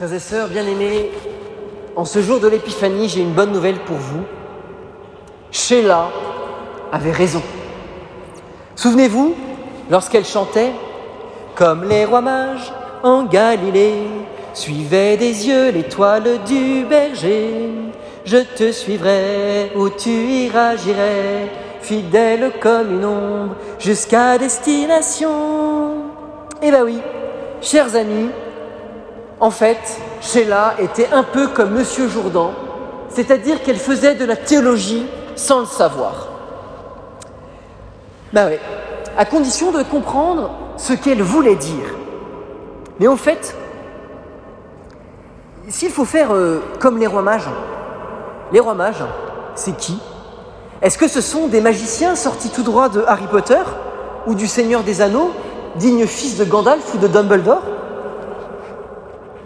Frères et sœurs bien-aimés, en ce jour de l'Épiphanie, j'ai une bonne nouvelle pour vous. Sheila avait raison. Souvenez-vous, lorsqu'elle chantait Comme les rois mages en Galilée, suivaient des yeux l'étoile du berger. Je te suivrai où tu iras, j'irai, fidèle comme une ombre, jusqu'à destination. Eh ben oui, chers amis, en fait, Sheila était un peu comme Monsieur Jourdan, c'est-à-dire qu'elle faisait de la théologie sans le savoir. Ben oui, à condition de comprendre ce qu'elle voulait dire. Mais en fait, s'il faut faire euh, comme les rois mages, les rois mages, c'est qui? Est-ce que ce sont des magiciens sortis tout droit de Harry Potter ou du Seigneur des Anneaux, dignes fils de Gandalf ou de Dumbledore?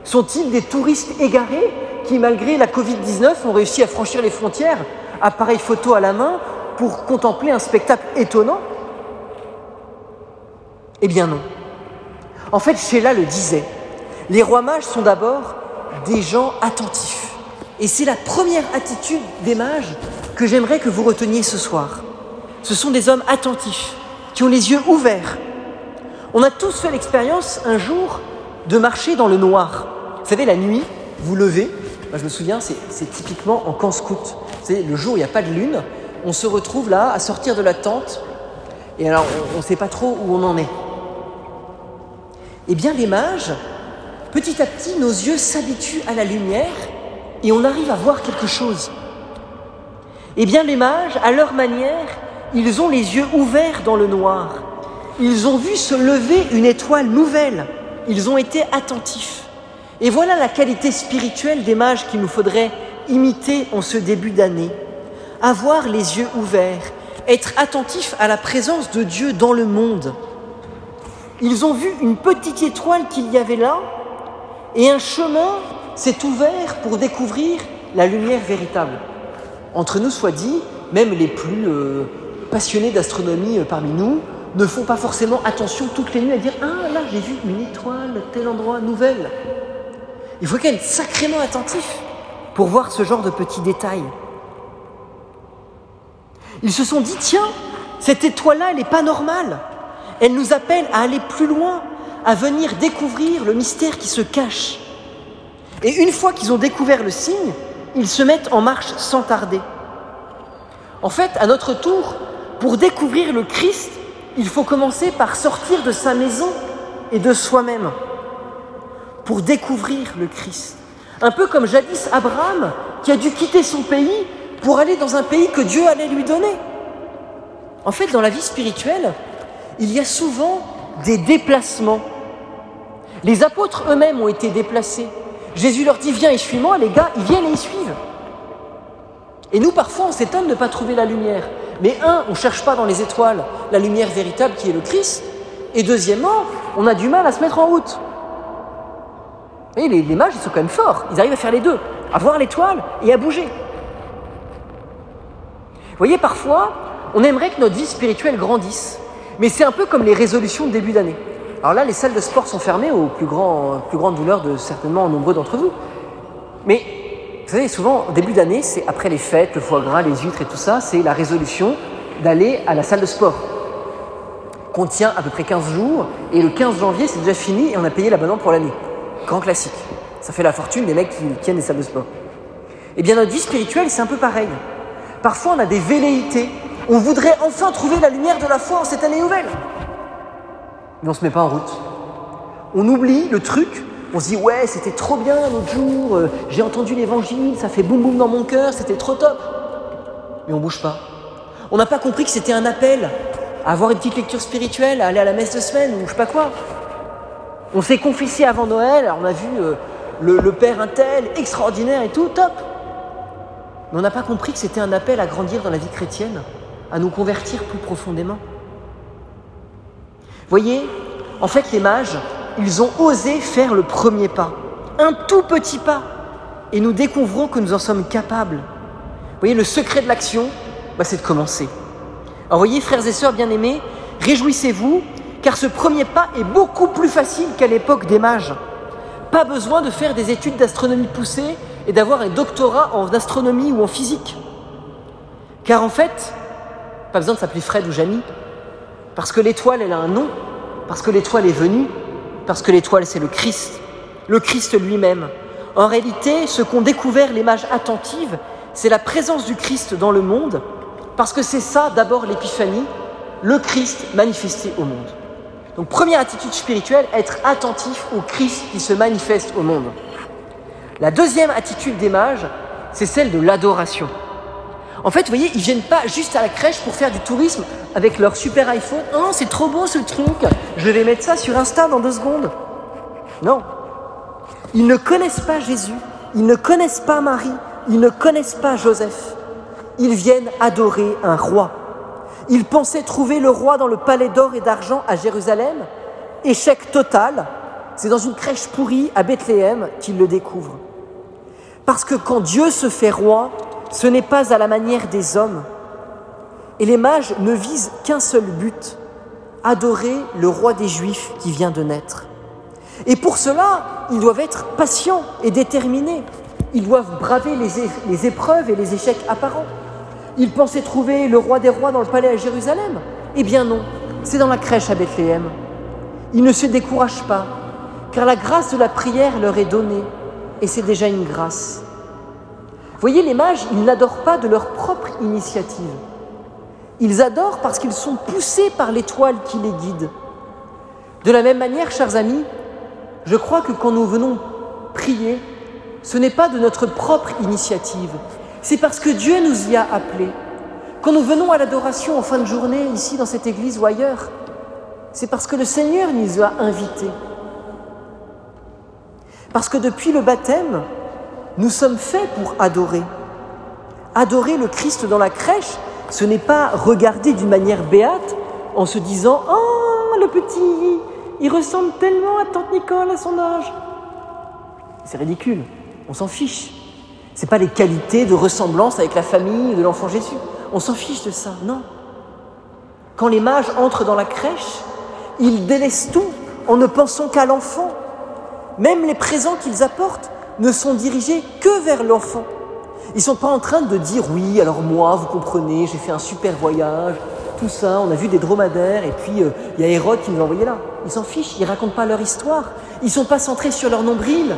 Sont-ils des touristes égarés qui, malgré la Covid-19, ont réussi à franchir les frontières, appareil photo à la main, pour contempler un spectacle étonnant? Eh bien non. En fait, Sheila le disait, les rois mages sont d'abord des gens attentifs. Et c'est la première attitude des mages que j'aimerais que vous reteniez ce soir. Ce sont des hommes attentifs, qui ont les yeux ouverts. On a tous fait l'expérience un jour de marcher dans le noir. Vous savez, la nuit, vous levez, moi, je me souviens, c'est typiquement en camp scout. C'est le jour il n'y a pas de lune, on se retrouve là à sortir de la tente, et alors on ne sait pas trop où on en est. Eh bien, les mages, petit à petit, nos yeux s'habituent à la lumière et on arrive à voir quelque chose. Eh bien, les mages, à leur manière, ils ont les yeux ouverts dans le noir. Ils ont vu se lever une étoile nouvelle. Ils ont été attentifs. Et voilà la qualité spirituelle des mages qu'il nous faudrait imiter en ce début d'année. Avoir les yeux ouverts, être attentif à la présence de Dieu dans le monde. Ils ont vu une petite étoile qu'il y avait là et un chemin s'est ouvert pour découvrir la lumière véritable. Entre nous soit dit, même les plus euh, passionnés d'astronomie euh, parmi nous ne font pas forcément attention toutes les nuits à dire Ah là, j'ai vu une étoile, tel endroit, nouvelle. Il faut qu'elle être sacrément attentif pour voir ce genre de petits détails. Ils se sont dit Tiens, cette étoile-là, elle n'est pas normale. Elle nous appelle à aller plus loin, à venir découvrir le mystère qui se cache. Et une fois qu'ils ont découvert le signe, ils se mettent en marche sans tarder. En fait, à notre tour, pour découvrir le Christ, il faut commencer par sortir de sa maison et de soi-même, pour découvrir le Christ. Un peu comme jadis Abraham, qui a dû quitter son pays pour aller dans un pays que Dieu allait lui donner. En fait, dans la vie spirituelle, il y a souvent des déplacements. Les apôtres eux-mêmes ont été déplacés. Jésus leur dit Viens et suis-moi, les gars, ils viennent et ils suivent. Et nous, parfois, on s'étonne de ne pas trouver la lumière. Mais un, on ne cherche pas dans les étoiles la lumière véritable qui est le Christ. Et deuxièmement, on a du mal à se mettre en route. Et les, les mages, ils sont quand même forts. Ils arrivent à faire les deux, à voir l'étoile et à bouger. Vous voyez, parfois, on aimerait que notre vie spirituelle grandisse. Mais c'est un peu comme les résolutions de début d'année. Alors là, les salles de sport sont fermées aux plus, plus grandes douleurs de certainement nombreux d'entre vous. Mais vous savez, souvent, début d'année, c'est après les fêtes, le foie gras, les huîtres et tout ça, c'est la résolution d'aller à la salle de sport. Qu'on tient à peu près 15 jours, et le 15 janvier, c'est déjà fini et on a payé l'abonnement pour l'année. Grand classique. Ça fait la fortune des mecs qui tiennent des salles de sport. Eh bien, notre vie spirituelle, c'est un peu pareil. Parfois, on a des velléités. On voudrait enfin trouver la lumière de la foi en cette année nouvelle. Mais on se met pas en route. On oublie le truc. On se dit, ouais, c'était trop bien l'autre jour. euh, J'ai entendu l'évangile, ça fait boum boum dans mon cœur, c'était trop top. Mais on bouge pas. On n'a pas compris que c'était un appel à avoir une petite lecture spirituelle, à aller à la messe de semaine ou je sais pas quoi. On s'est confessé avant Noël, on a vu euh, le, père un tel, extraordinaire et tout, top. Mais on n'a pas compris que c'était un appel à grandir dans la vie chrétienne, à nous convertir plus profondément. Voyez, en fait, les mages, ils ont osé faire le premier pas, un tout petit pas, et nous découvrons que nous en sommes capables. Voyez, le secret de l'action, bah, c'est de commencer. Alors, voyez, frères et sœurs bien-aimés, réjouissez-vous, car ce premier pas est beaucoup plus facile qu'à l'époque des mages. pas besoin de faire des études d'astronomie poussées et d'avoir un doctorat en astronomie ou en physique. Car en fait, pas besoin de s'appeler Fred ou Jamie, parce que l'étoile, elle a un nom, parce que l'étoile est venue, parce que l'étoile, c'est le Christ, le Christ lui-même. En réalité, ce qu'ont découvert les mages attentives, c'est la présence du Christ dans le monde, parce que c'est ça d'abord l'épiphanie, le Christ manifesté au monde. Donc première attitude spirituelle, être attentif au Christ qui se manifeste au monde. La deuxième attitude des mages, c'est celle de l'adoration. En fait, vous voyez, ils viennent pas juste à la crèche pour faire du tourisme avec leur super iPhone. Oh, c'est trop beau ce truc, je vais mettre ça sur Insta dans deux secondes. Non. Ils ne connaissent pas Jésus, ils ne connaissent pas Marie, ils ne connaissent pas Joseph. Ils viennent adorer un roi. Ils pensaient trouver le roi dans le palais d'or et d'argent à Jérusalem. Échec total. C'est dans une crèche pourrie à Bethléem qu'ils le découvrent. Parce que quand Dieu se fait roi, ce n'est pas à la manière des hommes. Et les mages ne visent qu'un seul but, adorer le roi des Juifs qui vient de naître. Et pour cela, ils doivent être patients et déterminés. Ils doivent braver les, épreuves et les échecs apparents. Ils pensaient trouver le roi des rois dans le palais à Jérusalem. Eh bien non, c'est dans la crèche à Bethléem. Ils ne se découragent pas, car la grâce de la prière leur est donnée, et c'est déjà une grâce. Voyez, les mages, ils n'adorent pas de leur propre initiative. Ils adorent parce qu'ils sont poussés par l'étoile qui les guide. De la même manière, chers amis, je crois que quand nous venons prier, ce n'est pas de notre propre initiative, c'est parce que Dieu nous y a appelés. Quand nous venons à l'adoration en fin de journée, ici dans cette église ou ailleurs, c'est parce que le Seigneur nous a invités. Parce que depuis le baptême, nous sommes faits pour adorer. Adorer le Christ dans la crèche, ce n'est pas regarder d'une manière béate en se disant Oh, le petit, il ressemble tellement à Tante Nicole à son âge. C'est ridicule, on s'en fiche. Ce n'est pas les qualités de ressemblance avec la famille de l'enfant Jésus. On s'en fiche de ça, non. Quand les mages entrent dans la crèche, ils délaissent tout en ne pensant qu'à l'enfant. Même les présents qu'ils apportent ne sont dirigés que vers l'enfant. Ils ne sont pas en train de dire oui, alors moi, vous comprenez, j'ai fait un super voyage, tout ça, on a vu des dromadaires, et puis euh, il y a Hérode qui nous a envoyé là. Ils s'en fichent, ils ne racontent pas leur histoire, ils ne sont pas centrés sur leur nombril.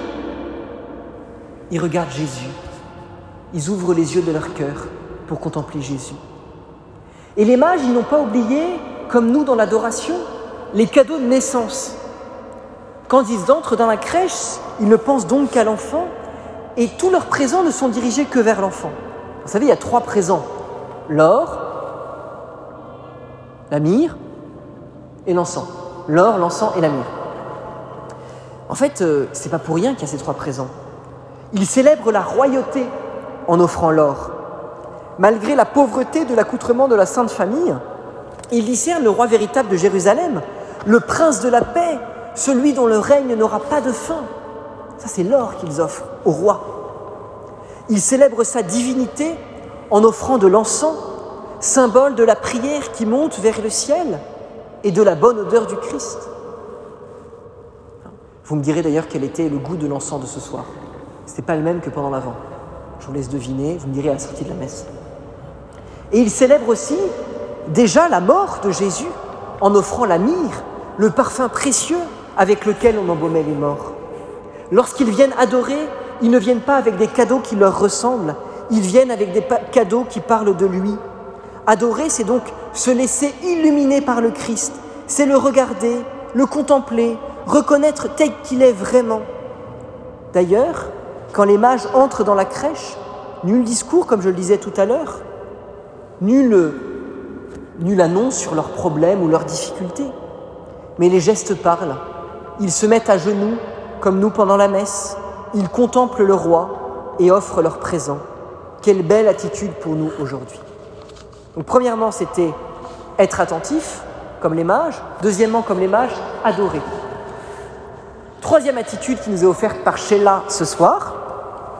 Ils regardent Jésus, ils ouvrent les yeux de leur cœur pour contempler Jésus. Et les mages, ils n'ont pas oublié, comme nous dans l'adoration, les cadeaux de naissance. Quand ils entrent dans la crèche, ils ne pensent donc qu'à l'enfant et tous leurs présents ne sont dirigés que vers l'enfant. Vous savez, il y a trois présents l'or, la myrrhe et l'encens. L'or, l'encens et la myrrhe. En fait, euh, ce n'est pas pour rien qu'il y a ces trois présents. Ils célèbrent la royauté en offrant l'or. Malgré la pauvreté de l'accoutrement de la Sainte Famille, ils discernent le roi véritable de Jérusalem, le prince de la paix, celui dont le règne n'aura pas de fin. Ça, c'est l'or qu'ils offrent au roi. Ils célèbrent sa divinité en offrant de l'encens, symbole de la prière qui monte vers le ciel et de la bonne odeur du Christ. Vous me direz d'ailleurs quel était le goût de l'encens de ce soir. Ce n'était pas le même que pendant l'avant. Je vous laisse deviner, vous me direz à la sortie de la messe. Et ils célèbrent aussi déjà la mort de Jésus en offrant la myrrhe, le parfum précieux avec lequel on embaumait les morts. Lorsqu'ils viennent adorer, ils ne viennent pas avec des cadeaux qui leur ressemblent, ils viennent avec des cadeaux qui parlent de lui. Adorer, c'est donc se laisser illuminer par le Christ, c'est le regarder, le contempler, reconnaître tel qu'il est vraiment. D'ailleurs, quand les mages entrent dans la crèche, nul discours, comme je le disais tout à l'heure, nul, annonce sur leurs problèmes ou leurs difficultés, mais les gestes parlent. Ils se mettent à genoux, comme nous pendant la messe, ils contemplent le roi et offrent leur présent. Quelle belle attitude pour nous aujourd'hui. Donc premièrement, c'était être attentif, comme les mages. Deuxièmement, comme les mages, adorer. Troisième attitude qui nous est offerte par Sheila ce soir,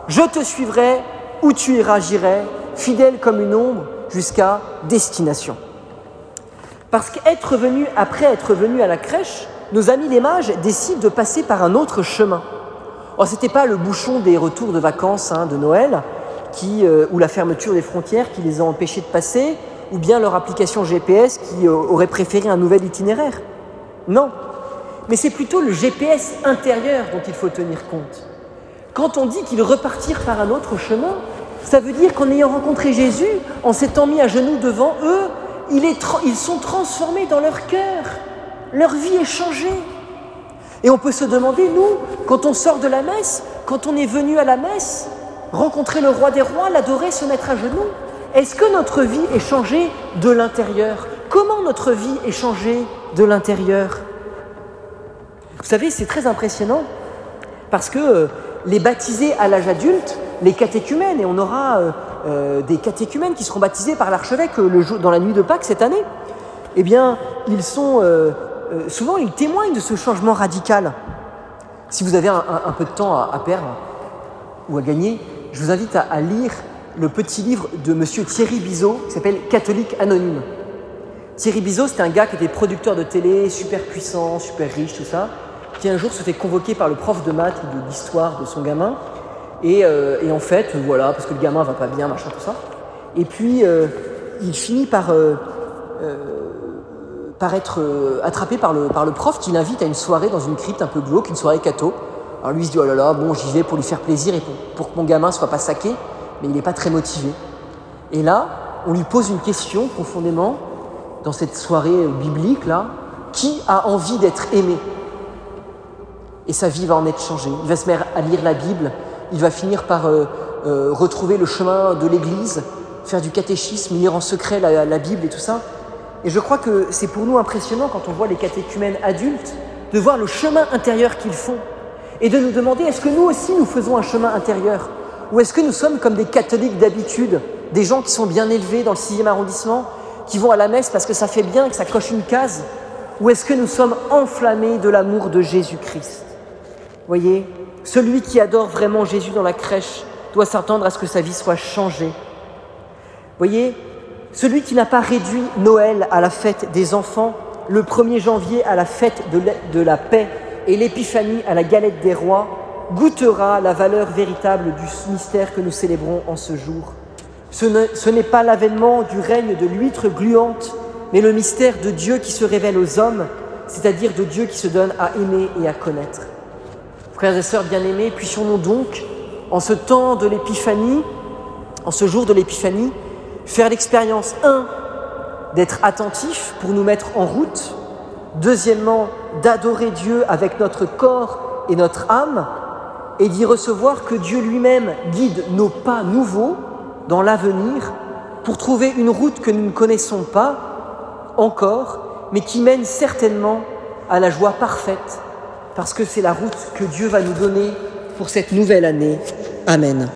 je te suivrai, où tu iras, j'irai, fidèle comme une ombre, jusqu'à destination. Parce qu'être venu, après être venu à la crèche, nos amis les mages décident de passer par un autre chemin. Oh, ce n'était pas le bouchon des retours de vacances hein, de Noël euh, ou la fermeture des frontières qui les a empêchés de passer, ou bien leur application GPS qui euh, aurait préféré un nouvel itinéraire. Non, mais c'est plutôt le GPS intérieur dont il faut tenir compte. Quand on dit qu'ils repartirent par un autre chemin, ça veut dire qu'en ayant rencontré Jésus, en s'étant mis à genoux devant eux, ils sont transformés dans leur cœur. Leur vie est changée. Et on peut se demander, nous, quand on sort de la messe, quand on est venu à la messe, rencontrer le roi des rois, l'adorer, se mettre à genoux, est-ce que notre vie est changée de l'intérieur? Comment notre vie est changée de l'intérieur? Vous savez, c'est très impressionnant parce que euh, les baptisés à l'âge adulte, les catéchumènes, et on aura euh, euh, des catéchumènes qui seront baptisés par l'archevêque dans la nuit de Pâques cette année, eh bien, ils sont souvent ils témoignent de ce changement radical. Si vous avez un, peu de temps à, perdre ou à gagner, je vous invite à, lire le petit livre de monsieur Thierry Bizot qui s'appelle Catholique anonyme. Thierry Bizot, c'était un gars qui était producteur de télé, super puissant, super riche, tout ça, qui un jour se fait convoquer par le prof de maths ou d'histoire de son gamin. Euh, et, en fait, voilà, parce que le gamin va pas bien, machin, tout ça. Et puis, euh, il finit par, euh, être attrapé par le, prof qui l'invite à une soirée dans une crypte un peu glauque, une soirée catho. Alors lui, il se dit, oh là là, bon, j'y vais pour lui faire plaisir et pour, pour que mon gamin soit pas saqué, mais il n'est pas très motivé. Et là, on lui pose une question profondément, dans cette soirée biblique là, qui a envie d'être aimé? Et sa vie va en être changée. Il va se mettre à lire la Bible, il va finir par euh, euh, retrouver le chemin de l'Église, faire du catéchisme, lire en secret la, Bible et tout ça. Et je crois que c'est pour nous impressionnant quand on voit les catéchumènes adultes de voir le chemin intérieur qu'ils font. Et de nous demander est-ce que nous aussi nous faisons un chemin intérieur? Ou est-ce que nous sommes comme des catholiques d'habitude, des gens qui sont bien élevés dans le 6e arrondissement, qui vont à la messe parce que ça fait bien, que ça coche une case? Ou est-ce que nous sommes enflammés de l'amour de Jésus-Christ? Voyez, celui qui adore vraiment Jésus dans la crèche doit s'attendre à ce que sa vie soit changée. Voyez, celui qui n'a pas réduit Noël à la fête des enfants, le 1er janvier à la fête de la paix et l'épiphanie à la galette des rois, goûtera la valeur véritable du mystère que nous célébrons en ce jour. Ce n'est pas l'avènement du règne de l'huître gluante, mais le mystère de Dieu qui se révèle aux hommes, c'est-à-dire de Dieu qui se donne à aimer et à connaître. Frères et sœurs bien-aimés, puissions-nous donc, en ce temps de l'épiphanie, en ce jour de l'épiphanie, faire l'expérience, un, d'être attentifs pour nous mettre en route, deuxièmement, d'adorer Dieu avec notre corps et notre âme, et d'y recevoir que Dieu lui-même guide nos pas nouveaux dans l'avenir pour trouver une route que nous ne connaissons pas encore, mais qui mène certainement à la joie parfaite, parce que c'est la route que Dieu va nous donner pour cette nouvelle année. Amen.